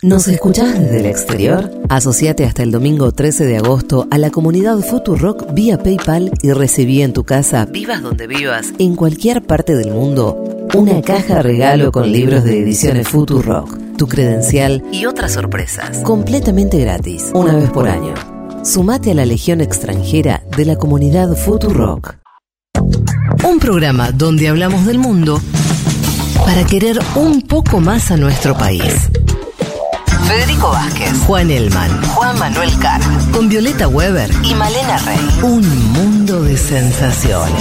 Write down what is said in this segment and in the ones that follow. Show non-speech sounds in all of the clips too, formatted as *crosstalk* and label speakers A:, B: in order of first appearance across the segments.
A: ¿Nos escuchás desde el exterior? Asociate hasta el domingo 13 de agosto a la comunidad Futurock vía PayPal y recibí en tu casa, vivas donde vivas, en cualquier parte del mundo, una caja regalo con libros de ediciones Futurock, tu credencial y otras sorpresas, completamente gratis, una vez por año. Sumate a la legión extranjera de la comunidad Futurock. Un programa donde hablamos del mundo para querer un poco más a nuestro país. Federico Vázquez, Juan Elman, Juan Manuel Carr, con Violeta Weber y Malena Rey. Un mundo de sensaciones.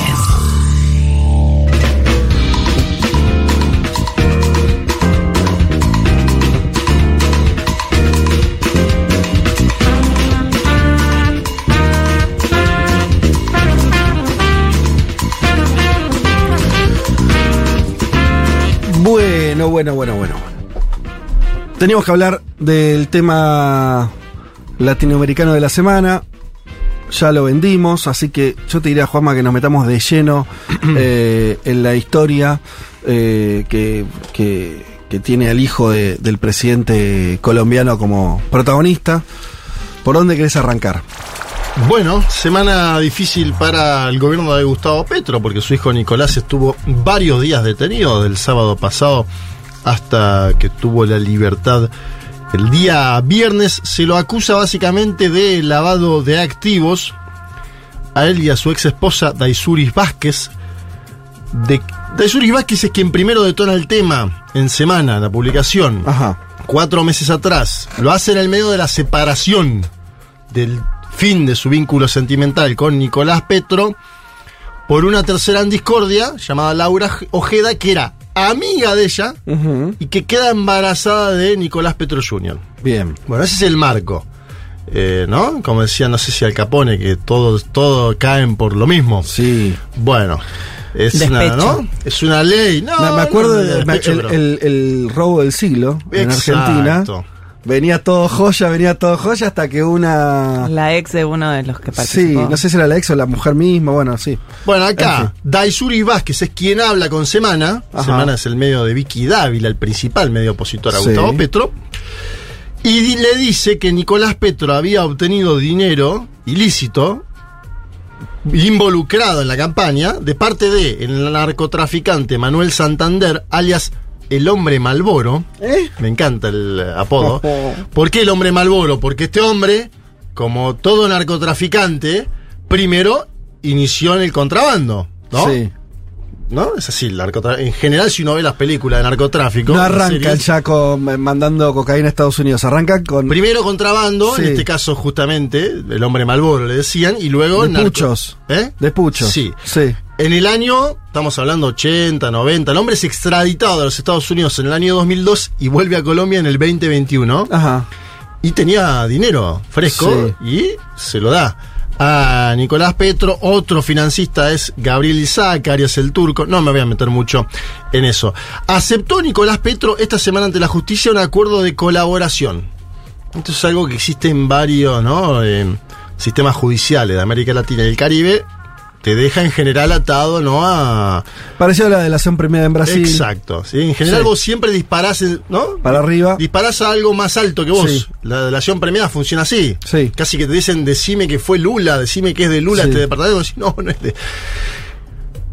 B: Bueno, bueno, bueno, bueno. Teníamos que hablar del tema latinoamericano de la semana. Ya lo vendimos, así que yo te diría, Juanma, que nos metamos de lleno *clears throat* eh, en la historia eh, que, que- que tiene al hijo de- del presidente colombiano como protagonista. ¿Por dónde querés arrancar?
C: Bueno, semana difícil para el gobierno de Gustavo Petro, porque su hijo Nicolás estuvo varios días detenido del sábado pasado hasta que tuvo la libertad. El día viernes se lo acusa básicamente de lavado de activos a él y a su ex esposa Daisuris Vázquez. De, Daisuris Vázquez es quien primero detona el tema en semana, la publicación
B: Ajá.
C: cuatro meses atrás. Lo hace en el medio de la separación del fin de su vínculo sentimental con Nicolás Petro por una tercera en discordia llamada Laura Ojeda, que era amiga de ella y que queda embarazada de Nicolás Petro Jr.
B: Bien.
C: Bueno, ese es el marco. Eh, ¿No? Como decía, no sé si Al Capone, que todos todo caen por lo mismo.
B: Sí.
C: Bueno, es una. ¿no? Es una ley. No,
B: me, me acuerdo
C: no,
B: del
C: despecho,
B: el, el- el robo del siglo en
C: Exacto.
B: Argentina. Venía todo joya, venía todo joya hasta que una...
D: La ex de uno de los que
B: Sí,
D: participó.
B: no sé si era la ex o la mujer misma, bueno, sí.
C: Bueno,
B: En
C: acá, Daisuri Vázquez es quien habla con Semana.
B: Ajá.
C: Semana es el medio de Vicky Dávila, el principal medio opositor a
B: Sí.
C: Gustavo Petro. Y le dice que Nicolás Petro había obtenido dinero ilícito involucrado en la campaña de parte de el narcotraficante Manuel Santander, alias el hombre Malboro.
B: ¿Eh?
C: Me encanta el apodo. ¿Por qué el hombre Malboro? Porque este hombre, como todo narcotraficante, primero inició en el contrabando, ¿no?
B: Sí.
C: ¿No? Es así, el en general si uno ve las películas de narcotráfico,
B: No arrancan ya con, eh, mandando cocaína a Estados Unidos, arrancan con
C: Primero contrabando,
B: Sí.
C: en este caso justamente, el hombre Malboro le decían, y luego
B: de
C: narco-
B: puchos.
C: ¿Eh?
B: De puchos.
C: Sí.
B: Sí.
C: En el año, estamos hablando 80, 90, el hombre es extraditado de los Estados Unidos en el año 2002 y vuelve a Colombia en el 2021.
B: Ajá.
C: y tenía dinero fresco y se lo da a Nicolás Petro. Otro financista es Gabriel Isaac, Arias el Turco. No me voy a meter mucho en eso. Aceptó Nicolás Petro esta semana ante la justicia un acuerdo de colaboración. Esto es algo que existe en varios ¿no? Eh, sistemas judiciales de América Latina y el Caribe. Te deja en general atado ¿no? a.
B: Pareció a la delación premiada en Brasil.
C: Exacto. ¿sí? En general
B: Sí.
C: vos siempre disparás, ¿no?
B: Para arriba.
C: disparás a algo más alto que vos.
B: Sí.
C: La delación premiada funciona así.
B: Sí.
C: Casi que te dicen, decime que fue Lula, decime que es de Lula este departamento. No, no es de.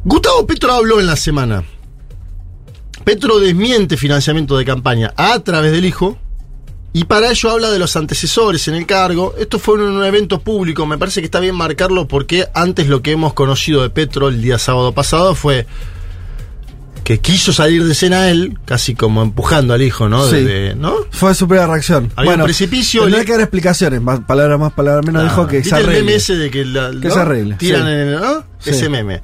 C: Gustavo Petro habló en la semana. Petro desmiente financiamiento de campaña a través del hijo. Y para ello habla de los antecesores en el cargo. Esto fue en un evento público. Me parece que está bien marcarlo porque antes lo que hemos conocido de Petro el día sábado pasado fue que quiso salir de escena él, casi como empujando al hijo, ¿no?
B: Sí.
C: Desde- ¿no?
B: Fue su primera reacción.
C: Había
B: bueno,
C: un precipicio,
B: tendrá
C: le-
B: que dar explicaciones, más palabras más, palabras menos.
C: Ah,
B: dijo que
C: ¿viste
B: se
C: el
B: arregle.
C: meme ese de que, la-
B: Que
C: ¿no?
B: se arregle,
C: Tiran
B: sí.
C: en ¿no?
B: Sí.
C: Ese meme.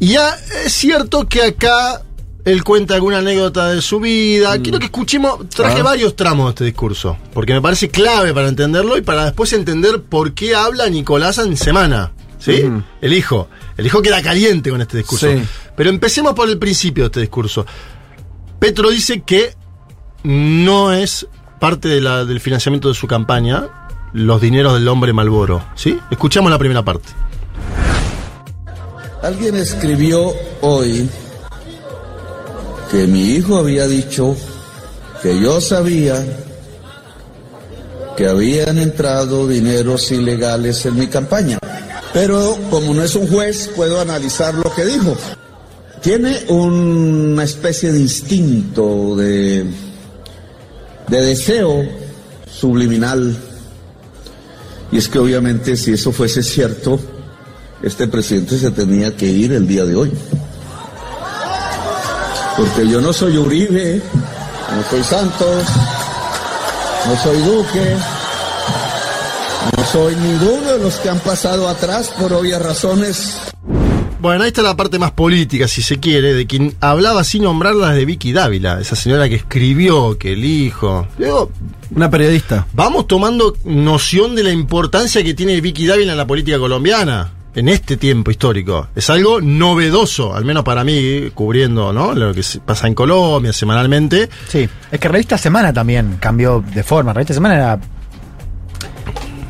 C: Y ya es cierto que acá él cuenta alguna anécdota de su vida. Quiero que escuchemos, traje
B: Ah.
C: varios tramos de este discurso, porque me parece clave para entenderlo y para después entender por qué habla Nicolás en semana. ¿Sí? El hijo. El hijo queda caliente con este discurso.
B: Sí.
C: Pero empecemos por el principio de este discurso. Petro dice que no es parte de la- del financiamiento de su campaña los dineros del hombre Malboro. ¿Sí? Escuchamos la primera parte.
E: Alguien escribió hoy que mi hijo había dicho
D: que yo sabía que habían entrado dineros ilegales en mi campaña. Pero como no es un juez, puedo analizar lo que dijo. Tiene una especie de instinto, de, de deseo subliminal. Y es que obviamente si eso fuese cierto, este presidente se tenía que ir el día de hoy. Porque yo no soy Uribe, no soy Santos, no soy Duque, no soy ninguno de los que han pasado atrás por obvias razones.
C: Bueno, ahí está la parte más política, si se quiere, de quien hablaba sin nombrarlas de Vicky Dávila, esa señora que escribió, que el hijo. Luego,
B: Una periodista.
C: vamos tomando noción de la importancia que tiene Vicky Dávila en la política colombiana. En este tiempo histórico. Es algo novedoso, al menos para mí, cubriendo ¿no? lo que pasa en Colombia semanalmente.
E: Sí, es que Revista Semana también cambió de forma. Revista Semana era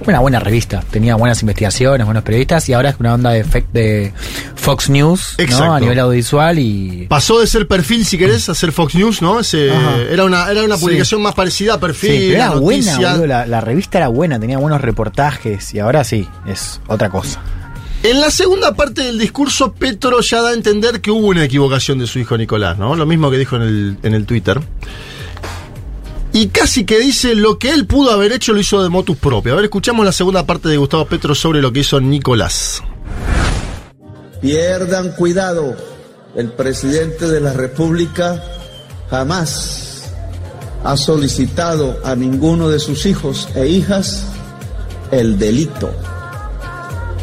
E: una buena revista, tenía buenas investigaciones, buenos periodistas y ahora es una onda de, Fox News
C: Exacto.
E: ¿no? a nivel audiovisual y
C: Pasó de ser perfil, si querés, a ser Fox News, ¿no? Ese, era una, era una
B: Sí.
C: publicación más parecida a perfil.
E: Sí, pero era buena, boludo, la, la revista era buena, tenía buenos reportajes y ahora sí, es otra cosa.
C: En la segunda parte del discurso, Petro ya da a entender que hubo una equivocación de su hijo Nicolás, ¿no? Lo mismo que dijo en el, en el Twitter. Y casi que dice lo que él pudo haber hecho lo hizo de motus propio. A ver, escuchamos la segunda parte de Gustavo Petro sobre lo que hizo Nicolás.
D: Pierdan cuidado, el presidente de la República jamás ha solicitado a ninguno de sus hijos e hijas el delito,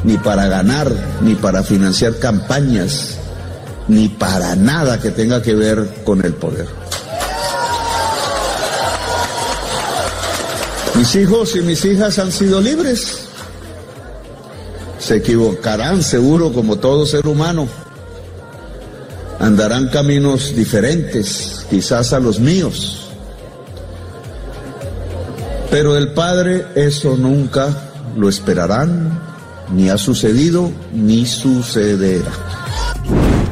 D: ni para ganar, ni para financiar campañas, ni para nada que tenga que ver con el poder. Mis hijos y mis hijas han sido libres. Se equivocarán seguro como todo ser humano. Andarán caminos diferentes, quizás a los míos. Pero el Padre eso nunca lo esperarán, ni ha sucedido, ni sucederá.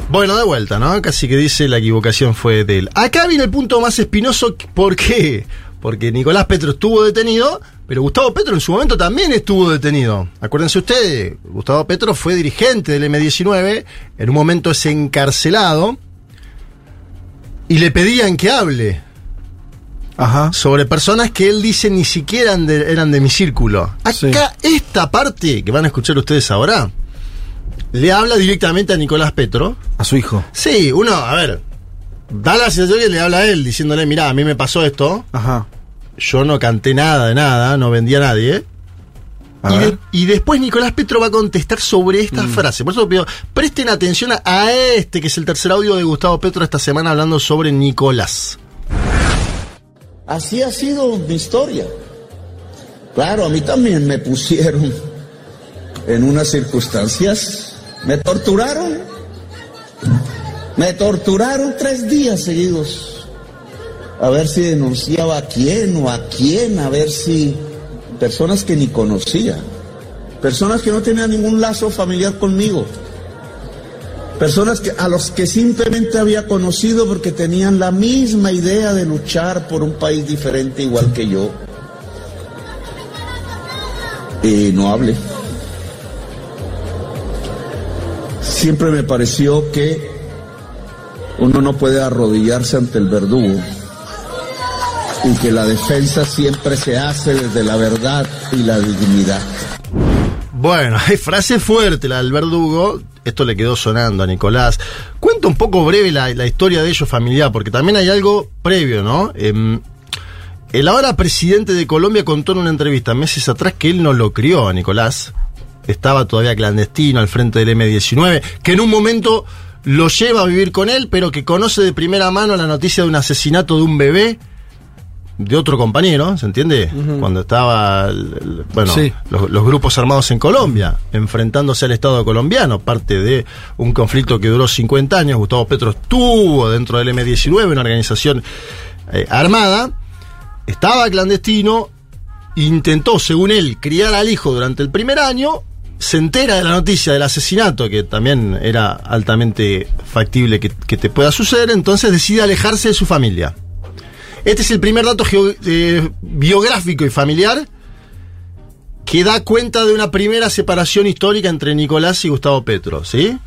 C: Bueno, de vuelta, ¿no? Casi que dice la equivocación fue de él. Acá viene el punto más espinoso. ¿Por qué? Porque Nicolás Petro estuvo detenido, pero Gustavo Petro en su momento también estuvo detenido. Acuérdense ustedes, Gustavo Petro fue dirigente del M19, en un momento es encarcelado y le pedían que hable
B: Ajá.
C: sobre personas que él dice ni siquiera eran de, eran de mi círculo. Acá, esta parte que van a escuchar ustedes ahora, le habla directamente a Nicolás Petro.
B: A su hijo.
C: Sí, uno, a ver, da la sensación que le habla a él diciéndole, mirá, a mí me pasó esto,
B: Ajá.
C: yo no canté nada de nada, no vendí a nadie.
B: A
C: Y,
B: ver.
C: de- y después Nicolás Petro va a contestar sobre esta frase. Por eso pido, presten atención a, a este, que es el tercer audio de Gustavo Petro esta semana hablando sobre Nicolás.
D: Así ha sido mi historia. Claro, a mí también me pusieron en unas circunstancias, me torturaron, me torturaron tres días seguidos, a ver si denunciaba a quién o a quién, a ver si personas que ni conocía, personas que no tenían ningún lazo familiar conmigo, personas que, a los que simplemente había conocido porque tenían la misma idea de luchar por un país diferente igual que yo. Y no hablé. Siempre me pareció que uno no puede arrodillarse ante el verdugo y que la defensa siempre se hace desde la verdad y la dignidad.
C: Bueno, *laughs* hay frase fuerte la del verdugo. Esto le quedó sonando a Nicolás. Cuenta un poco breve la, historia de ellos familiar, porque también hay algo previo, ¿no? Em, el ahora presidente de Colombia contó en una entrevista meses atrás que él no lo crió a Nicolás. Estaba todavía clandestino al frente del M19, que en un momento lo lleva a vivir con él, pero que conoce de primera mano la noticia de un asesinato de un bebé de otro compañero, ¿se entiende? Cuando estaba, el- el- bueno,
B: Sí.
C: los, los grupos armados en Colombia, enfrentándose al Estado colombiano, parte de un conflicto que duró 50 años. Gustavo Petro estuvo dentro del M19, una organización eh, armada, estaba clandestino, intentó, según él, criar al hijo durante el primer año, se entera de la noticia del asesinato, que también era altamente factible que, que te pueda suceder, entonces decide alejarse de su familia. Este es el primer dato eh, biográfico y familiar que da cuenta de una primera separación histórica entre Nicolás y Gustavo Petro, ¿sí?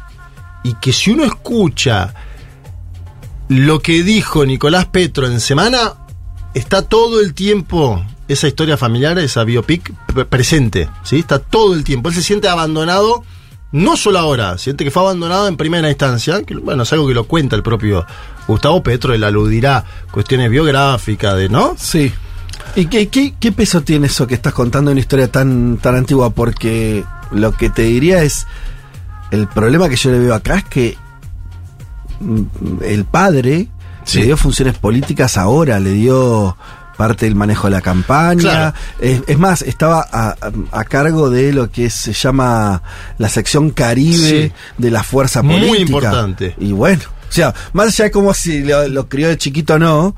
C: Y que si uno escucha lo que dijo Nicolás Petro en semana, está todo el tiempo esa historia familiar, esa biopic pre- presente, ¿sí? Está todo el tiempo. Él se siente abandonado, no solo ahora, siente que fue abandonado en primera instancia, bueno, es algo que lo cuenta el propio Gustavo Petro, él aludirá cuestiones biográficas, de, ¿no?
B: Sí. ¿Y qué, qué, qué peso tiene eso que estás contando en una historia tan, tan antigua? Porque lo que te diría es, el problema que yo le veo acá es que mm, el padre
C: Sí.
B: le dio funciones políticas ahora, le dio parte del manejo de la campaña.
C: Claro.
B: Es, es más, estaba a, a cargo de lo que se llama la sección Caribe
C: Sí.
B: de la fuerza
C: Muy
B: política.
C: importante.
B: Y bueno, o sea, más allá de como si lo, lo crió de chiquito o no,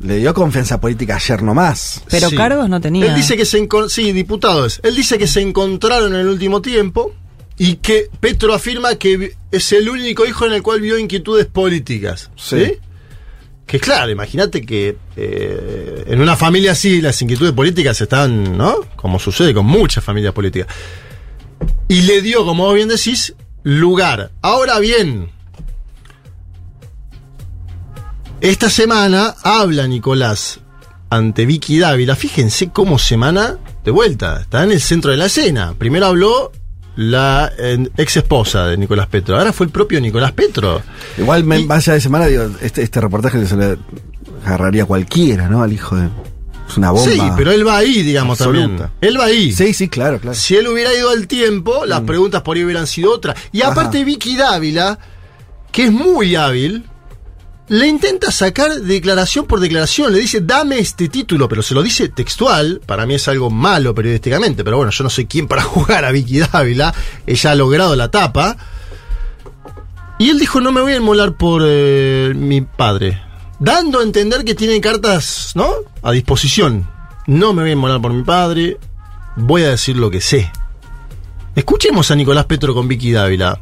B: le dio confianza política ayer nomás.
F: Pero
C: Sí.
F: cargos no tenía.
C: Él dice que se sí, diputado es. Él dice que se encontraron en el último tiempo y que Petro afirma que es el único hijo en el cual vio inquietudes políticas. ¿sí?
B: Sí.
C: Que claro, imagínate que eh, en una familia así las inquietudes políticas están, ¿no? Como sucede con muchas familias políticas. Y le dio, como vos bien decís, lugar. Ahora bien, esta semana habla Nicolás ante Vicky Dávila. Fíjense cómo semana de vuelta. Está en el centro de la escena. Primero habló la ex esposa de Nicolás Petro. Ahora fue el propio Nicolás Petro.
B: Igual, me,
C: Y-
B: más allá de semana, digo, este, este reportaje se le agarraría a cualquiera, ¿no? Al hijo de. Es una bomba.
C: Sí, pero él va ahí, digamos
B: absoluta.
C: también. Él va ahí.
B: Sí, sí, claro, claro.
C: Si él hubiera ido al tiempo, las preguntas por ahí hubieran sido otras. Y aparte
B: Ajá.
C: Vicky Dávila, que es muy hábil, le intenta sacar declaración por declaración. Le dice, dame este título, pero se lo dice textual. Para mí es algo malo periodísticamente, pero bueno, yo no soy quien para *laughs* jugar a Vicky Dávila. Ella ha logrado la tapa. Y él dijo, no me voy a inmolar por eh, mi padre. Dando a entender que tiene cartas, ¿no? A disposición. No me voy a inmolar por mi padre. Voy a decir lo que sé. Escuchemos a Nicolás Petro con Vicky Dávila.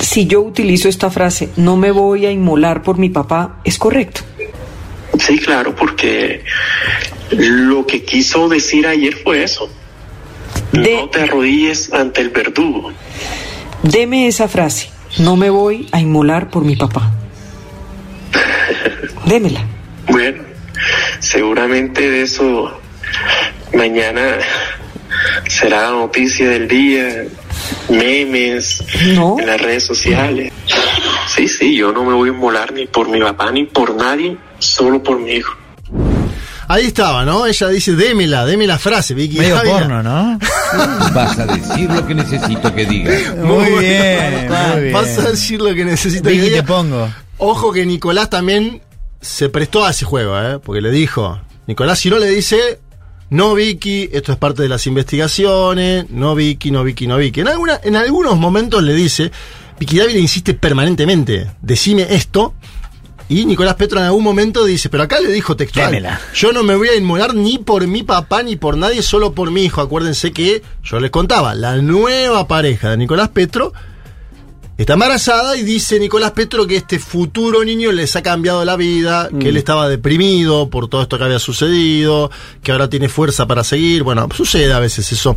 G: Si yo utilizo esta frase, no me voy a inmolar por mi papá, es correcto.
H: Sí, claro, porque lo que quiso decir ayer fue eso.
G: De-
H: No te arrodilles ante el verdugo.
G: Deme esa frase, no me voy a inmolar por mi papá. *laughs* Démela.
H: Bueno, seguramente de eso mañana será la noticia del día, memes
G: No.
H: en las redes sociales. Sí, sí, yo no me voy a inmolar ni por mi papá ni por nadie, solo por mi hijo.
C: Ahí estaba, ¿no? Ella dice, démela, deme la frase, Vicky
E: Medio *laughs* porno, ¿no? *laughs*
I: Vas a decir lo que necesito que digas.
E: Muy bien, *laughs* muy bien.
C: Vas a decir lo que necesito
E: Vicky,
C: que diga.
E: te pongo.
C: Ojo que Nicolás también se prestó a ese juego, ¿eh? Porque le dijo, Nicolás, si no le dice, no Vicky, esto es parte de las investigaciones, no Vicky, no Vicky, no Vicky. En, alguna, en algunos momentos le dice, Vicky Dávila insiste permanentemente, decime esto. Y Nicolás Petro en algún momento dice, pero acá le dijo textual,
E: Démela.
C: yo no me voy a inmolar ni por mi papá ni por nadie, solo por mi hijo. Acuérdense que yo les contaba, la nueva pareja de Nicolás Petro Está embarazada y dice Nicolás Petro que este futuro niño les ha cambiado la vida, que él estaba deprimido por todo esto que había sucedido, que ahora tiene fuerza para seguir. Bueno, sucede a veces eso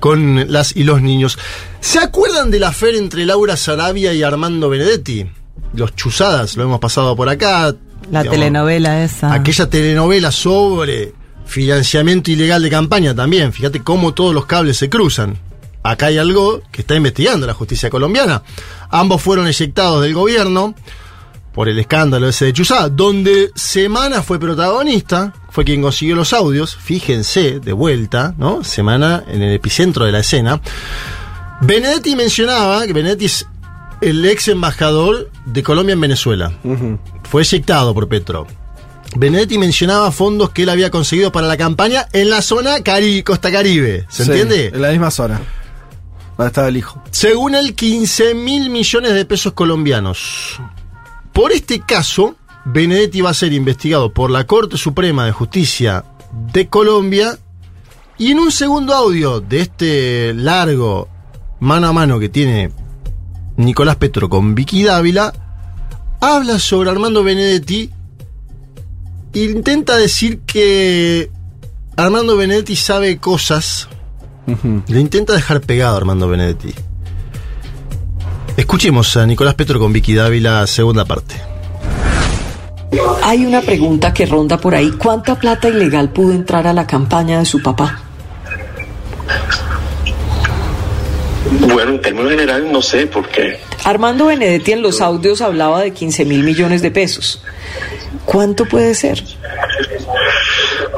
C: con las y los niños. ¿Se acuerdan de la fe entre Laura Sarabia y Armando Benedetti? Los chuzadas, lo hemos pasado por acá.
F: La
C: Digamos,
F: telenovela esa.
C: Aquella telenovela sobre financiamiento ilegal de campaña también. Fíjate cómo todos los cables se cruzan. Acá hay algo que está investigando la justicia colombiana. Ambos fueron eyectados del gobierno por el escándalo ese de Chuzá, donde Semana fue protagonista, fue quien consiguió los audios. Fíjense, de vuelta, ¿no? Semana en el epicentro de la escena. Benedetti mencionaba que Benedetti es el ex embajador de Colombia en Venezuela. Fue eyectado por Petro. Benedetti mencionaba fondos que él había conseguido para la campaña en la zona Cari Costa Caribe. ¿Se
B: Sí,
C: entiende?
B: En la misma zona. Estaba el hijo.
C: Según él, 15 mil millones de pesos colombianos. Por este caso, Benedetti va a ser investigado por la Corte Suprema de Justicia de Colombia. Y en un segundo audio de este largo mano a mano que tiene Nicolás Petro con Vicky Dávila, habla sobre Armando Benedetti intenta decir que Armando Benedetti sabe cosas. Le intenta dejar pegado a Armando Benedetti. Escuchemos a Nicolás Petro con Vicky Dávila, segunda parte.
G: Hay una pregunta que ronda por ahí. ¿Cuánta plata ilegal pudo entrar a la campaña de su papá?
H: Bueno, en términos generales no sé, porque
G: Armando Benedetti en los audios hablaba de 15 mil millones de pesos. ¿Cuánto puede ser?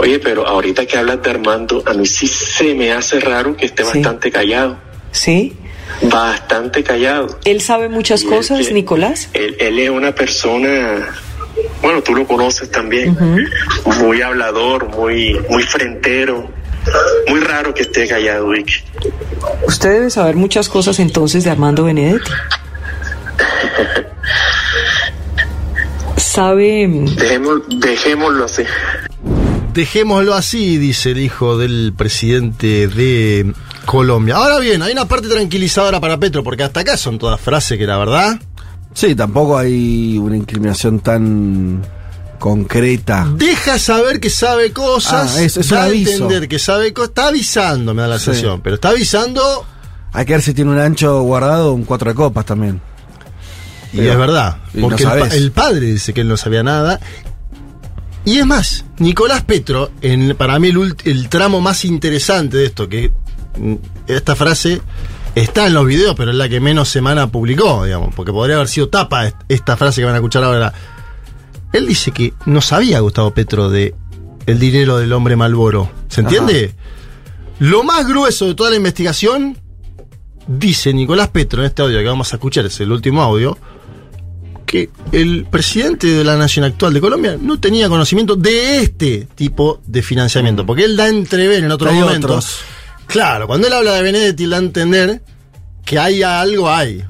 H: Oye, pero ahorita que hablas de Armando, a mí sí se me hace raro que esté
G: Sí.
H: bastante callado.
G: ¿Sí?
H: Bastante callado.
G: ¿Él sabe muchas
H: Y
G: cosas, Nicolás?
H: Él, él es una persona, bueno, tú lo conoces también, muy hablador, muy, muy frentero. Muy raro que esté callado, Vicky.
G: Usted debe saber muchas cosas entonces de Armando Benedetti. *laughs* ¿Sabe
H: Dejémoslo, dejémoslo así.
C: Dejémoslo así, dice el hijo del presidente de Colombia. Ahora bien, hay una parte tranquilizadora para Petro, porque hasta acá son todas frases que la verdad
B: Sí, tampoco hay una incriminación tan concreta.
C: deja saber que sabe cosas,
B: Ah, es- es
C: da
B: un
C: a
B: aviso.
C: entender que sabe cosas, está avisando, me da la
B: Sí.
C: sensación, pero está avisando
B: Hay que ver si tiene un ancho guardado, un cuatro de copas también.
C: y
B: Pero-
C: es verdad,
B: no
C: porque el, el padre dice que él no sabía nada. Y es más, Nicolás Petro, en, para mí el, el tramo más interesante de esto, que mm, esta frase está en los videos, pero es la que menos semana publicó, digamos, porque podría haber sido tapa est- esta frase que van a escuchar ahora. Él dice que no sabía Gustavo Petro de el dinero del hombre Malboro. ¿Se entiende? Lo más grueso de toda la investigación, dice Nicolás Petro en este audio que vamos a escuchar, es el último audio, que el presidente de la nación actual de Colombia no tenía conocimiento de este tipo de financiamiento, porque él da a entrever en otros momentos. Claro, cuando él habla de Benedetti, da a entender que hay algo hay.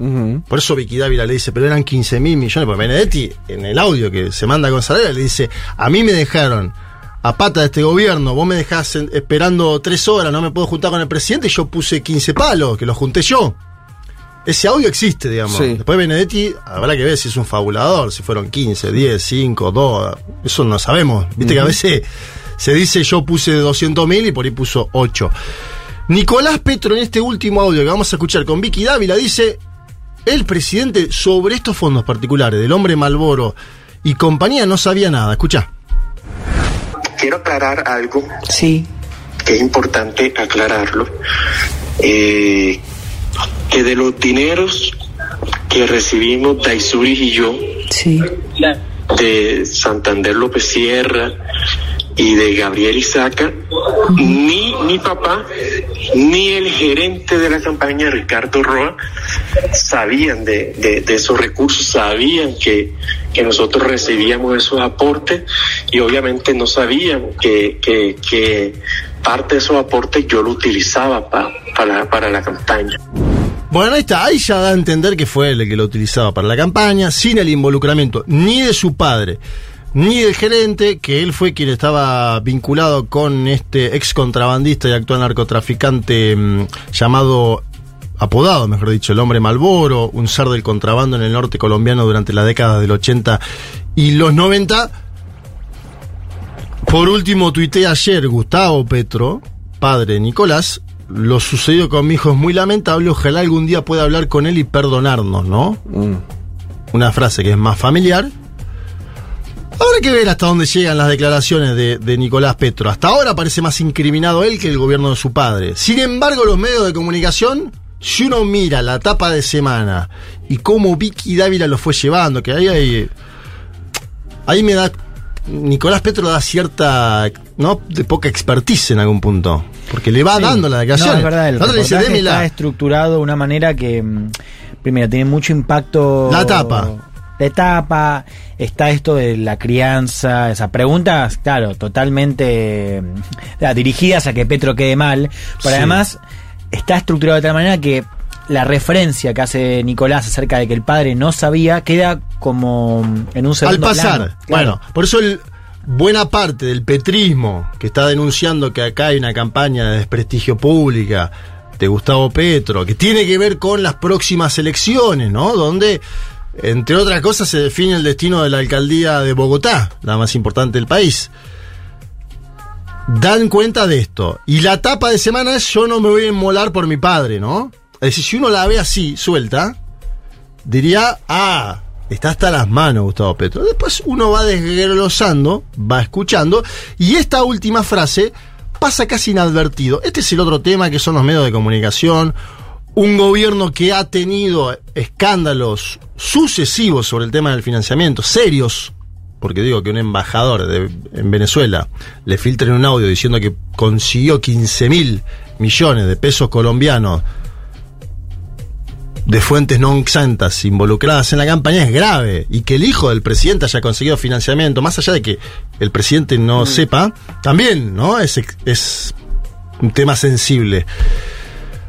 C: Por eso Vicky Dávila le dice, pero eran 15 mil millones. Porque Benedetti, en el audio que se manda con Sarabia, le dice, a mí me dejaron a pata de este gobierno, vos me dejás esperando tres horas, no me puedo juntar con el presidente, y yo puse 15 palos, que los junté yo. Ese audio existe, digamos.
B: Sí.
C: Después Benedetti, habrá que ver si es un fabulador, si fueron 15, 10, 5, 2, eso no sabemos. Viste que a veces se dice yo puse 200 mil y por ahí puso 8. Nicolás Petro en este último audio que vamos a escuchar con Vicky Dávila dice, el presidente sobre estos fondos particulares del hombre Malboro y compañía no sabía nada. Escucha.
H: Quiero aclarar algo
G: Sí.
H: que es importante aclararlo, eh, que de los dineros que recibimos Daisuris y yo,
G: Sí.
H: de Santander López Sierra y de Gabriel Isaca, ni mi papá ni el gerente de la campaña, Ricardo Roa, sabían de, de- de esos recursos, sabían que, que nosotros recibíamos esos aportes y obviamente no sabían que, que, que parte de esos aportes yo lo utilizaba pa- para, para la campaña.
C: Bueno, ahí está, ahí ya da a entender que fue el que lo utilizaba para la campaña, sin el involucramiento ni de su padre, ni del gerente, que él fue quien estaba vinculado con este ex contrabandista y actual narcotraficante mm, llamado, apodado, mejor dicho, el hombre Malboro, un zar del contrabando en el norte colombiano durante la década del 80 y los 90. Por último, tuiteé ayer Gustavo Petro, padre de Nicolás, lo sucedido con mi hijo es muy lamentable, ojalá algún día pueda hablar con él y perdonarnos, ¿no?
B: Mm.
C: Una frase que es más familiar. Habrá que ver hasta dónde llegan las declaraciones de, de Nicolás Petro. Hasta ahora parece más incriminado él que el gobierno de su padre. Sin embargo, los medios de comunicación, si uno mira la tapa de semana y cómo Vicky Dávila lo fue llevando, que ahí hay... Ahí me da... Nicolás Petro da cierta, ¿no? De poca expertise en algún punto. Porque le va
E: Sí.
C: dando la declaración.
E: No, es verdad, el
C: le dice,
E: está estructurado de una manera que, mm, primero, tiene mucho impacto.
C: La tapa.
E: La etapa, está esto de la crianza, esas preguntas, claro, totalmente mm, dirigidas a que Petro quede mal, pero
C: Sí.
E: además está estructurado de tal manera que la referencia que hace Nicolás acerca de que el padre no sabía queda como en un
C: al
E: segundo
C: pasar.
E: plano. Claro.
C: Bueno, por eso el, buena parte del petrismo que está denunciando que acá hay una campaña de desprestigio pública de Gustavo Petro, que tiene que ver con las próximas elecciones, ¿no? Donde Entre otras cosas, se define el destino de la alcaldía de Bogotá, la más importante del país. Dan cuenta de esto. Y la tapa de semana es yo no me voy a inmolar por mi padre, ¿no? Es decir, si uno la ve así, suelta, diría, ah, está hasta las manos Gustavo Petro. Después uno va desglosando, va escuchando, y esta última frase pasa casi inadvertido. Este es el otro tema que son los medios de comunicación. Un gobierno que ha tenido escándalos sucesivos sobre el tema del financiamiento, serios, porque digo que un embajador de- en Venezuela le filtren un audio diciendo que consiguió 15 mil millones de pesos colombianos de fuentes no exentas involucradas en la campaña es grave y que el hijo del presidente haya conseguido financiamiento, más allá de que el presidente no sepa, también, ¿no? Es, es un tema sensible.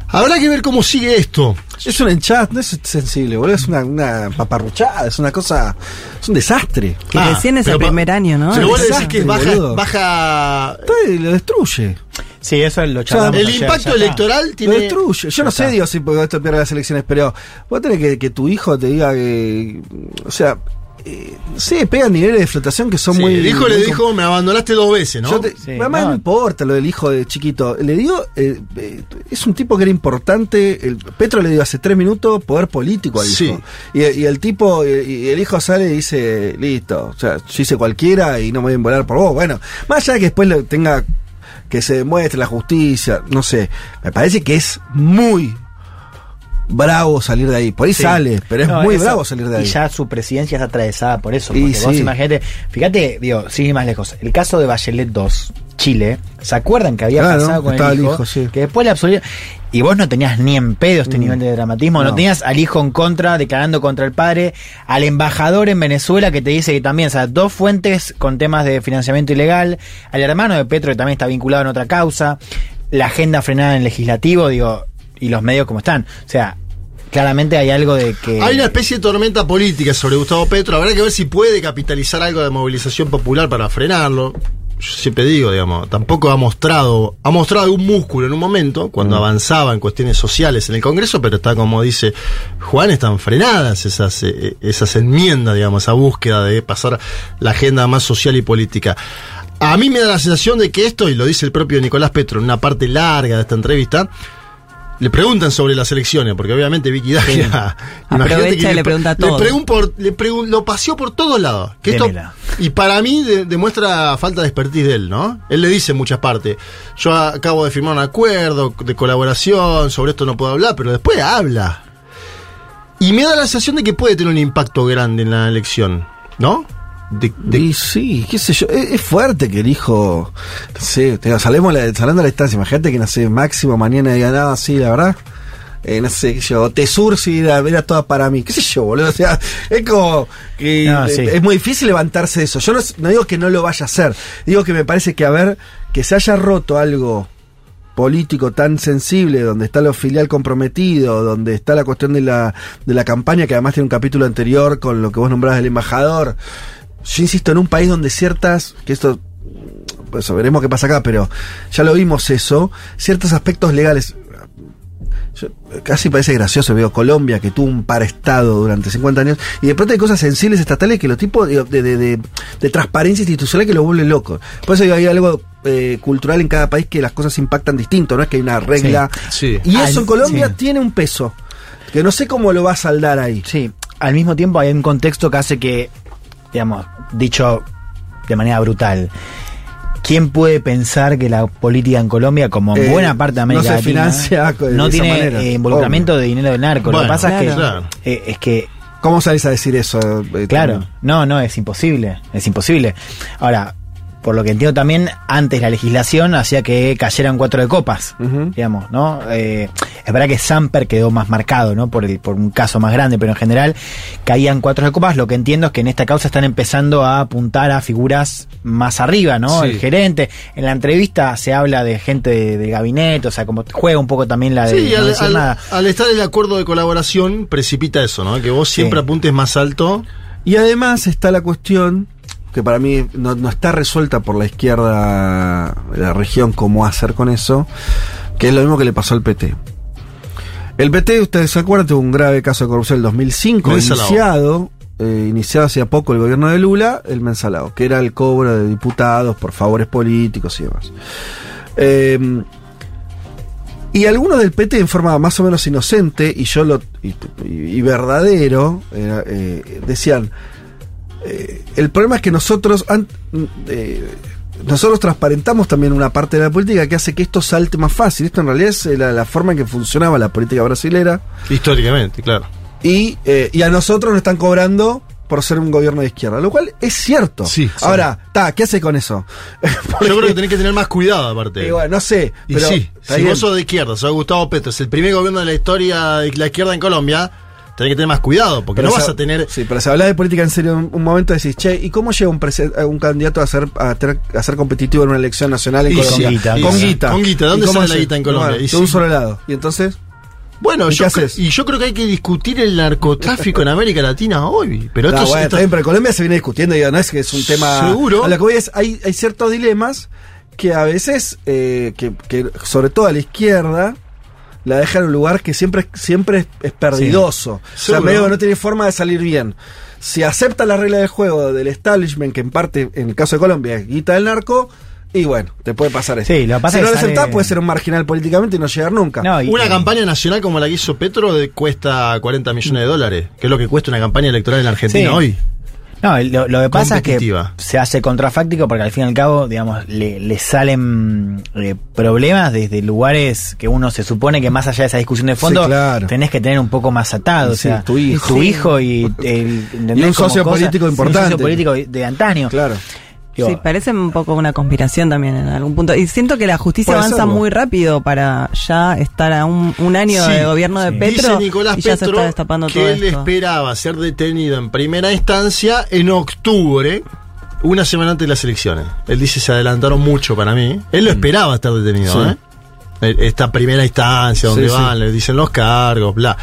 C: Habrá que ver cómo sigue esto.
B: Es un enchat, no es sensible, boludo. Es una, una paparruchada, es una cosa. Es un desastre.
F: Que
C: Ah,
F: recién es el primer año, ¿no?
C: Pero vos le decís que baja, baja
B: Está- Lo destruye.
E: Sí, eso es lo charlamos
C: el impacto electoral
B: Lo
C: tiene
B: destruye. Yo no sé, digo, si porque esto pierde las elecciones, pero vos tenés que que tu hijo te diga que. O sea, eh, sí, pegan niveles de flotación que son
C: Sí,
B: muy.
C: el hijo le dijo, me abandonaste dos veces, ¿no?
B: Te-
E: Sí,
B: además no.
E: no.
B: importa lo del hijo de chiquito. Le dio. eh, eh, es un tipo que era importante. El, Petro le dio hace tres minutos poder político al
C: Sí.
B: hijo. Y, y el tipo, y, y el hijo sale y dice: Listo, o sea, yo hice cualquiera y no me voy a volar por vos. Bueno, más allá de que después lo tenga. Que se demuestre la justicia, no sé. Me parece que es muy bravo salir de ahí. Por ahí
E: Sí.
B: sale, pero es
E: No,
B: muy
E: eso-
B: bravo salir de ahí.
E: Y ya su presidencia está atravesada por eso. Porque vos imagínate, fíjate, digo, sigue más lejos. El caso de Bachelet 2, Chile, ¿se acuerdan que había
B: Claro,
E: pasado con el
B: el
E: hijo?
B: hijo, sí.
E: Que después le absolvieron. Y vos no tenías ni en pedo este
B: Mm.
E: nivel de dramatismo, no.
B: No.
E: tenías al hijo en contra, declarando contra el padre, al embajador en Venezuela que te dice que también, o sea, dos fuentes con temas de financiamiento ilegal, al hermano de Petro que también está vinculado en otra causa, la agenda frenada en el legislativo, digo, y los medios como están. O sea, claramente hay algo de que...
C: Hay una especie de tormenta política sobre Gustavo Petro. Habrá que ver si puede capitalizar algo de movilización popular para frenarlo. Yo siempre digo, digamos, tampoco ha mostrado, ha mostrado algún músculo en un momento, cuando avanzaba en cuestiones sociales en el Congreso, pero está como dice Juan, están frenadas esas, eh, esas enmiendas, digamos, esa búsqueda de pasar la agenda más social y política. A mí me da la sensación de que esto, y lo dice el propio Nicolás Petro en una parte larga de esta entrevista, le preguntan sobre las elecciones, porque obviamente Vicky Dagia. *laughs*
F: Aprovecha y le pregunta todo.
C: Le pregun- por- le pregun- lo paseó por todos lados. Que esto- y para mí de- demuestra falta de expertise de él, ¿no? Él le dice en muchas partes: Yo acabo de firmar un acuerdo de colaboración, sobre esto no puedo hablar, pero después habla. Y me da la sensación de que puede tener un impacto grande en la elección, ¿no? De- de-
B: Y sí, qué sé yo, es, es fuerte que el hijo, no sé, te digo, salemos la, saliendo a la distancia, imagínate que no sé, máximo mañana diga nada así, la verdad. Eh, no sé, qué sé yo, Tesur si era, era toda para mí, qué sé yo, boludo. O sea, es como que
E: No, sí.
B: es muy difícil levantarse de eso. Yo no, no digo que no lo vaya a hacer, digo que me parece que a ver, que se haya roto algo político tan sensible, donde está lo filial comprometido, donde está la cuestión de la, de la campaña, que además tiene un capítulo anterior con lo que vos nombrabas del embajador. Yo insisto, en un país donde ciertas, que esto, pues veremos qué pasa acá, pero ya lo vimos eso, ciertos aspectos legales. yo- casi parece gracioso, veo Colombia que tuvo un paraestado durante 50 años y de pronto hay cosas sensibles estatales que los tipos de, de, de- de transparencia institucional que lo vuelven loco. Por eso digo, hay algo eh, cultural en cada país que las cosas impactan distinto, no es que hay una regla.
C: Sí.
B: Y eso en Colombia
E: sí.
B: tiene un peso, que no sé cómo lo va a saldar ahí.
E: Sí, al mismo tiempo hay un contexto que hace que, digamos, dicho de manera brutal, ¿quién puede pensar que la política en Colombia, como en
B: Eh,
E: buena parte de América
B: no se
E: Latina,
B: financia de
E: no tiene
B: manera?
E: eh, involucramiento de dinero del narco? Lo que pasa
F: claro.
E: es que,
C: Claro.
E: eh, es que
B: ¿Cómo salís a decir eso? eh,
E: Claro,
B: también?
E: no, no, es imposible, es imposible. Ahora, por lo que entiendo también, antes la legislación hacía que cayeran cuatro de copas, digamos, ¿no? Eh, es verdad que Samper quedó más marcado, ¿no? Por, el- por un caso más grande, pero en general caían cuatro de copas. Lo que entiendo es que en esta causa están empezando a apuntar a figuras más arriba, ¿no?
C: Sí.
E: El gerente. En la entrevista se habla de gente de- del gabinete, o sea, como juega un poco también la de
C: Sí,
E: no
C: al,
E: decir
C: al-
E: nada.
C: al estar el acuerdo de colaboración precipita eso, ¿no? Que vos siempre
E: Sí.
C: apuntes más alto.
B: Y además está la cuestión que para mí no, no está resuelta por la izquierda de la región cómo hacer con eso, que es lo mismo que le pasó al PT. El PT, ustedes se acuerdan, tuvo un grave caso de corrupción en el 2005,
C: Mensalao.
B: iniciado, eh, iniciado hacía poco el gobierno de Lula, el mensalado, que era el cobro de diputados por favores políticos y demás. Eh, y algunos del PT en forma más o menos inocente y yo lo y, verdadero eh, decían eh, el problema es que nosotros an- eh, nosotros transparentamos también una parte de la política que hace que esto salte más fácil. Esto en realidad es eh, la, la forma en que funcionaba la política brasilera.
C: Históricamente, claro.
B: Y, eh, y a nosotros nos están cobrando por ser un gobierno de izquierda, lo cual es cierto.
C: Sí, sí.
B: Ahora, ta, ¿qué hace con eso? *laughs*
C: Yo creo que tenés que tener más cuidado, aparte.
B: Bueno, no sé,
C: Y
B: pero
C: sí, si
B: bien.
C: vos sos de izquierda, sos Gustavo Petro, es el primer gobierno de la historia de la izquierda en Colombia, tenés que tener más cuidado, porque
B: Pero
C: no vas a tener.
B: Sí, pero si hablas de política en serio, en un momento decís, che, ¿y cómo llega un, a un candidato a ser, a, ser competitivo en una elección nacional en
C: Y
B: Colombia?
C: sí, y
B: con guita.
C: Con guita, ¿de dónde
B: ¿Y
C: sale la guita en Colombia?
B: Bueno,
C: Y
B: de un solo lado. Y entonces,
C: Bueno,
B: ¿Y
C: yo y yo creo que hay que discutir el narcotráfico en América Latina hoy. Pero
B: No,
C: esto, es-
B: bueno,
C: esto-
B: bien, pero en Colombia se viene discutiendo, digo, no es que es un tema.
C: Seguro.
B: A lo que voy es, hay, hay ciertos dilemas que a veces, eh, que, que sobre todo a la izquierda, la dejan en un lugar que siempre, siempre es, es perdidoso. O sea, medio que no tiene forma de salir bien. Si acepta la regla del juego del establishment, que en parte, en el caso de Colombia, es guita del narco, y bueno, te puede pasar eso.
E: Sí, lo que pasa
B: si no lo aceptás,
E: sale-
B: puede ser un marginal políticamente y no llegar nunca.
E: No, y-
C: una
E: y-
C: campaña nacional como la que hizo Petro de- cuesta 40 millones de dólares, que es lo que cuesta una campaña electoral en Argentina
E: Sí.
C: hoy.
E: No, lo, lo que pasa es que se hace contrafáctico porque al fin y al cabo, digamos, le, le salen eh, problemas desde lugares que uno se supone que más allá de esa discusión de fondo
B: Sí, claro.
E: tenés que tener un poco más atado. O sea,
B: tu hijo.
E: tu hijo y, el, ¿entendés?
B: Y un socio político
E: Un
B: importante.
E: socio político de antaño.
B: Claro.
E: Digo,
F: Sí, parece un poco una conspiración también en algún punto. Y siento que la justicia avanza
B: serlo.
F: muy rápido para ya estar a un, un año
C: Sí,
F: de gobierno de
E: sí.
F: Petro
C: Dice Nicolás
F: y ya se
C: Petro
F: está destapando todo
C: que él
F: esto.
C: esperaba ser detenido en primera instancia en octubre, una semana antes de las elecciones. Él dice se adelantaron mucho para mí. Él lo esperaba estar detenido,
B: Mm. Sí.
C: ¿eh? Eh, Esta primera instancia donde
B: Sí,
C: van,
B: sí.
C: le dicen los cargos, bla.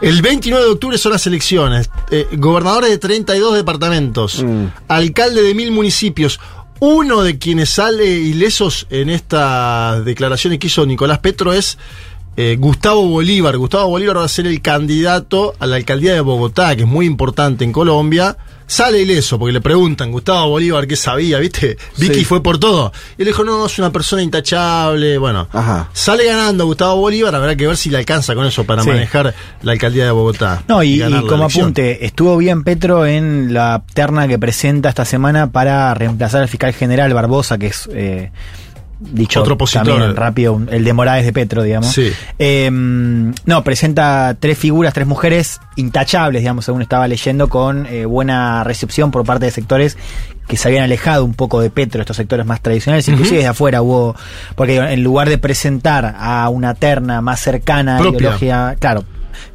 C: El 29 de octubre son las elecciones. Eh, gobernadores de 32 departamentos,
B: Mm.
C: alcalde de mil municipios. Uno de quienes sale ilesos en estas declaraciones que hizo Nicolás Petro es eh, Gustavo Bolívar. Gustavo Bolívar va a ser el candidato a la alcaldía de Bogotá, que es muy importante en Colombia. Sale ileso porque le preguntan, Gustavo Bolívar, ¿qué sabía? ¿Viste? Vicky
B: Sí.
C: fue por todo. Y él dijo, no, es una persona intachable. Bueno,
B: Ajá.
C: sale ganando Gustavo Bolívar. Habrá que ver si le alcanza con eso para
E: Sí.
C: manejar la alcaldía de Bogotá.
E: No, y, y
C: la
E: como apunte, estuvo bien Petro en la terna que presenta esta semana para reemplazar al fiscal general Barbosa, que es eh, dicho
C: Otro opositor.
E: rápido, el de Morales de Petro, digamos.
C: Sí.
E: Eh, no, presenta tres figuras, tres mujeres intachables, digamos, según estaba leyendo, con eh, buena recepción por parte de sectores que se habían alejado un poco de Petro, estos sectores más tradicionales, inclusive desde afuera hubo, porque en lugar de presentar a una terna más cercana a
C: Propia.
E: ideología, claro,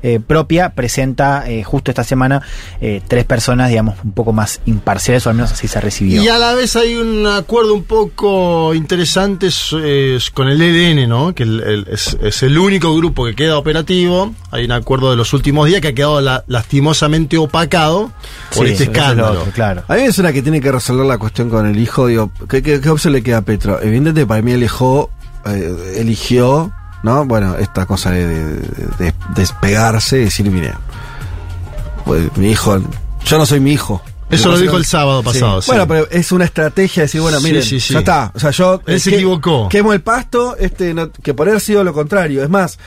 E: eh, propia, presenta eh, justo esta semana eh, tres personas, digamos, un poco más imparciales, o al menos así se recibió.
C: Y a la vez hay un acuerdo un poco interesante es- es con el EDN, ¿no? Que el- el- es, es el único grupo que queda operativo. Hay un acuerdo de los últimos días que ha quedado la- lastimosamente opacado por
E: Sí,
C: este
E: es
C: escándalo.
E: otro, claro.
B: A mí me suena que tiene que resolver la cuestión con el hijo. Digo, ¿qué, qué, qué opción le queda a Petro? Evidentemente, para mí, el hijo eh, eligió, ¿no? Bueno, esta cosa de, de- de despegarse y decir, mire, pues mi hijo, yo no soy mi hijo.
C: Eso lo dijo el sábado pasado. sí.
B: Bueno, pero es una estrategia de decir, bueno, miren,
C: sí,
B: ya está. O sea, yo.
C: Él
B: eh,
C: se
B: que-
C: equivocó.
B: Quemo el pasto, este, no- que por haber sido lo contrario. Es más,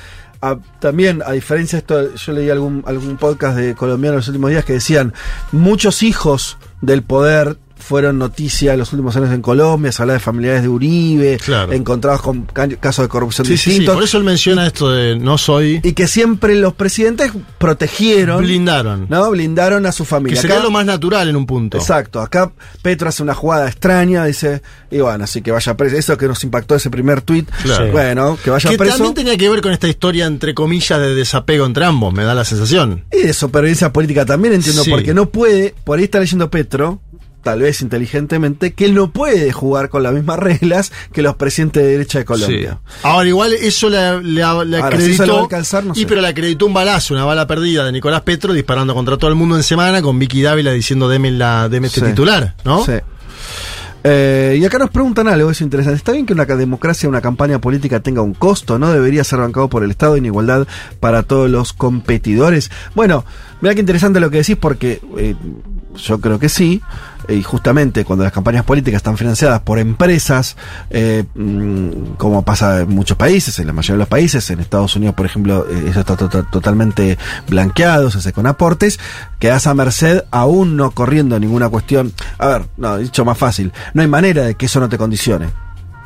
B: a- también, a diferencia de esto, yo leí algún, algún podcast de colombianos en los últimos días que decían, muchos hijos del poder fueron noticia en los últimos años en Colombia, se habla de familiares de Uribe,
C: Claro.
B: encontrados con ca- casos de corrupción
C: sí, sí, sí.
B: distintos,
C: Por eso él menciona esto de no soy.
B: y que siempre los presidentes protegieron,
C: Blindaron.
B: ¿no? blindaron a su
C: Que
B: familia.
C: sería
B: Acá-
C: lo más natural en un punto.
B: Exacto, acá Petro hace una jugada extraña, dice, y bueno, así que vaya preso. Eso que nos impactó ese primer tuit,
C: Claro.
B: bueno, que vaya
C: Que
B: preso.
C: también tenía que ver con esta historia, entre comillas, de desapego entre ambos, me da la sensación.
B: Y de supervivencia política también entiendo, porque no puede, por ahí está leyendo Petro, tal vez inteligentemente, que él no puede jugar con las mismas reglas que los presidentes de derecha de Colombia.
C: Sí. Ahora, igual eso le,
B: si
C: acreditó.
B: va a alcanzar, no
C: y
B: sé.
C: pero le acreditó un balazo, una bala perdida de Nicolás Petro disparando contra todo el mundo en semana con Vicky Dávila diciendo deme, la, deme este
B: Sí.
C: titular, ¿no?
B: Sí. Eh, y acá nos preguntan algo, es interesante. ¿Está bien que una democracia, una campaña política tenga un costo? ¿No debería ser bancado por el Estado en igualdad para todos los competidores? Bueno, mira qué interesante lo que decís porque eh, yo creo que sí. Y justamente cuando las campañas políticas están financiadas por empresas, eh, mm, como pasa en muchos países, en la mayoría de los países, en Estados Unidos, por ejemplo, eh, eso está to- to- totalmente blanqueado, se hace con aportes, quedas a merced aún no corriendo ninguna cuestión. A ver, no, dicho más fácil, no hay manera de que eso no te condicione.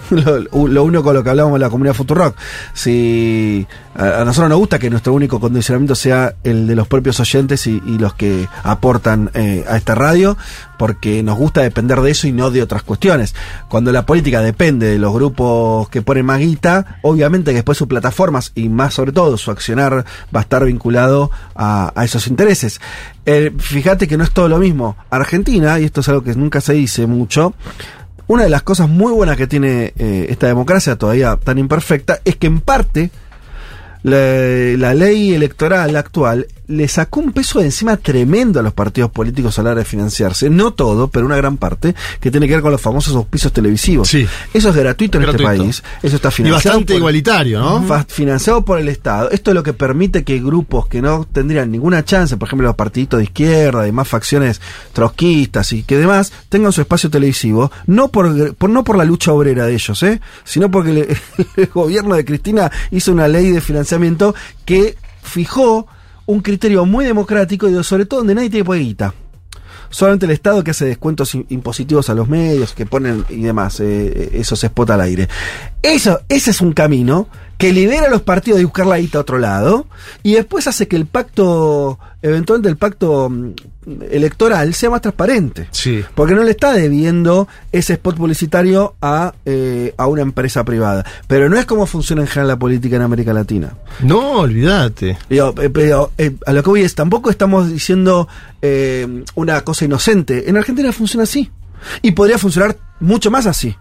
B: *laughs* Lo, lo uno con lo que hablamos en la comunidad Futurock. Si a, nosotros nos gusta que nuestro único condicionamiento sea el de los propios oyentes y, los que aportan eh, a esta radio, porque nos gusta depender de eso y no de otras cuestiones. Cuando la política depende de los grupos que ponen más guita, obviamente que después sus plataformas y más sobre todo su accionar va a estar vinculado a, a esos intereses. Eh, fíjate que no es todo lo mismo. Argentina, y esto es algo que nunca se dice mucho, una de las cosas muy buenas que tiene eh, esta democracia todavía tan imperfecta es que en parte la, la ley electoral actual le sacó un peso de encima tremendo a los partidos políticos a la hora de financiarse. No todo, pero una gran parte, que tiene que ver con los famosos auspicios televisivos.
C: Sí.
B: Eso es gratuito en
C: Gratuito.
B: este país. Eso está
C: Y
B: financiado.
C: bastante
B: por-
C: igualitario, ¿no?
B: financiado por el Estado. Esto es lo que permite que grupos que no tendrían ninguna chance, por ejemplo los partiditos de izquierda y más facciones trotskistas y que demás, tengan su espacio televisivo, no por, por- no por la lucha obrera de ellos, ¿eh? sino porque le- *laughs* el gobierno de Cristina hizo una ley de financiamiento que fijó un criterio muy democrático y sobre todo donde nadie tiene guita. Solamente el Estado que hace descuentos im- impositivos a los medios, que ponen y demás, eh, eso se spot al aire. Eso, ese es un camino que libera a los partidos de buscar la guita a otro lado y después hace que el pacto, eventualmente el pacto mm, electoral sea más transparente.
C: Sí.
B: Porque no le está debiendo ese spot publicitario a, eh, a una empresa privada. Pero no es como funciona en general la política en América Latina.
C: No, olvídate.
B: Eh, pero eh, a lo que voy es, tampoco estamos diciendo eh, una cosa inocente. En Argentina funciona así. Y podría funcionar mucho más así.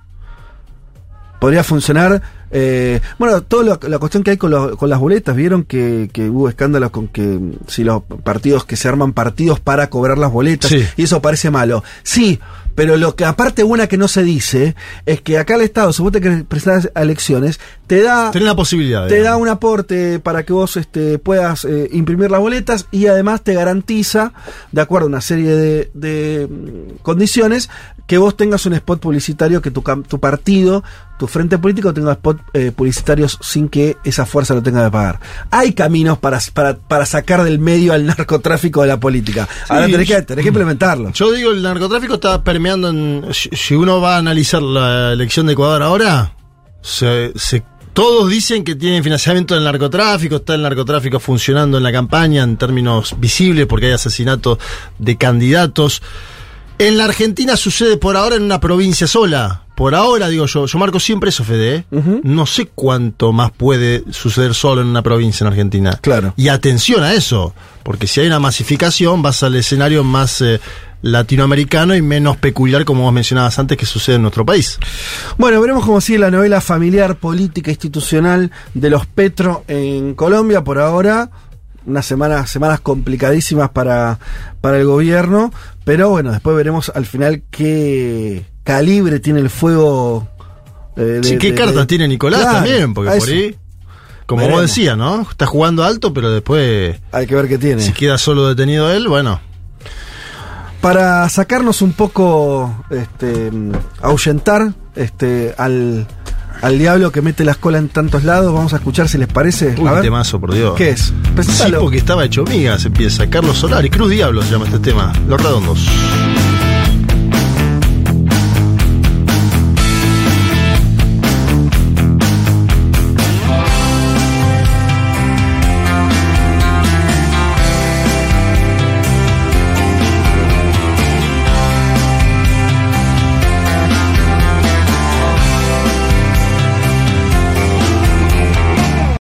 B: Podría funcionar. eh, bueno, toda la cuestión que hay con, los- con las boletas, vieron que, que hubo escándalos con que si los partidos que se arman partidos para cobrar las boletas,
C: Sí.
B: y eso parece malo. Sí, pero lo que aparte una que no se dice es que acá el Estado, suponte que prestas a elecciones, te da
C: Tenés la posibilidad.
B: te
C: digamos.
B: da un aporte para que vos este, puedas eh, imprimir las boletas y además te garantiza, de acuerdo a una serie de, de, mm, condiciones, que vos tengas un spot publicitario, que tu, tu partido, tu frente político tenga spot eh, publicitarios sin que esa fuerza lo tenga que pagar. Hay caminos para, para, para sacar del medio al *laughs* narcotráfico de la política. Ahora tenés que, tenés que implementarlo.
C: Yo digo, el narcotráfico está permeando en. Si, si uno va a analizar la elección de Ecuador ahora, se, se- todos dicen que tienen financiamiento del narcotráfico, está el narcotráfico funcionando en la campaña en términos visibles porque hay asesinatos de candidatos. En la Argentina sucede por ahora en una provincia sola. Por ahora, digo yo, yo marco siempre eso, Fede. ¿eh? No sé cuánto más puede suceder solo en una provincia en Argentina.
B: Claro.
C: Y atención a eso, porque si hay una masificación, vas al escenario más eh, latinoamericano y menos peculiar, como vos mencionabas antes, que sucede en nuestro país.
B: Bueno, veremos cómo sigue la novela familiar, política, institucional de los Petro en Colombia. Por ahora, unas semanas, semanas complicadísimas para, para el gobierno. Pero bueno, después veremos al final qué calibre tiene el fuego. eh, de-
C: Sí, ¿Qué
B: de-
C: cartas
B: de-
C: tiene Nicolás
B: Claro,
C: también? Porque por ahí, como
B: Veremos.
C: vos decías, ¿no? Está jugando alto, pero después,
B: Hay que ver qué tiene.
C: si queda solo detenido él, bueno.
B: Para sacarnos un poco, este, ahuyentar este, al, al diablo que mete la escola en tantos lados, vamos a escuchar si les parece. Ver.
C: temazo, por Dios.
B: ¿Qué es?
C: Sí,
B: Presentalo.
C: porque estaba hecho migas, empieza. Carlos Solari, Cruz Diablo se llama este tema. Los Redondos.